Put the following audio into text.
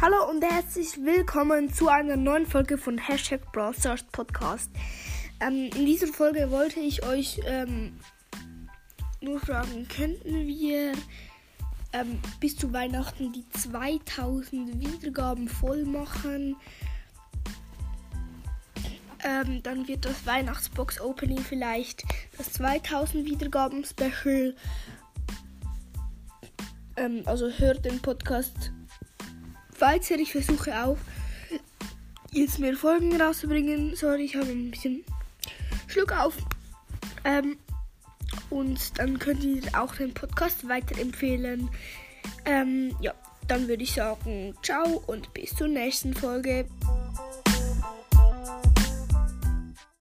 Hallo und herzlich willkommen zu einer neuen Folge von Hashtag Brawl Stars Podcast. Ähm, in dieser Folge wollte ich euch ähm, nur fragen, könnten wir ähm, bis zu Weihnachten die 2000 Wiedergaben voll machen? Ähm, dann wird das Weihnachtsbox Opening vielleicht das 2000 Wiedergaben Special. Ähm, also hört den Podcast weiter. Ich versuche auch jetzt mehr Folgen rauszubringen. Sorry, ich habe ein bisschen Schluck auf. Ähm, und dann könnt ihr auch den Podcast weiterempfehlen. Ähm, ja, dann würde ich sagen, ciao und bis zur nächsten Folge.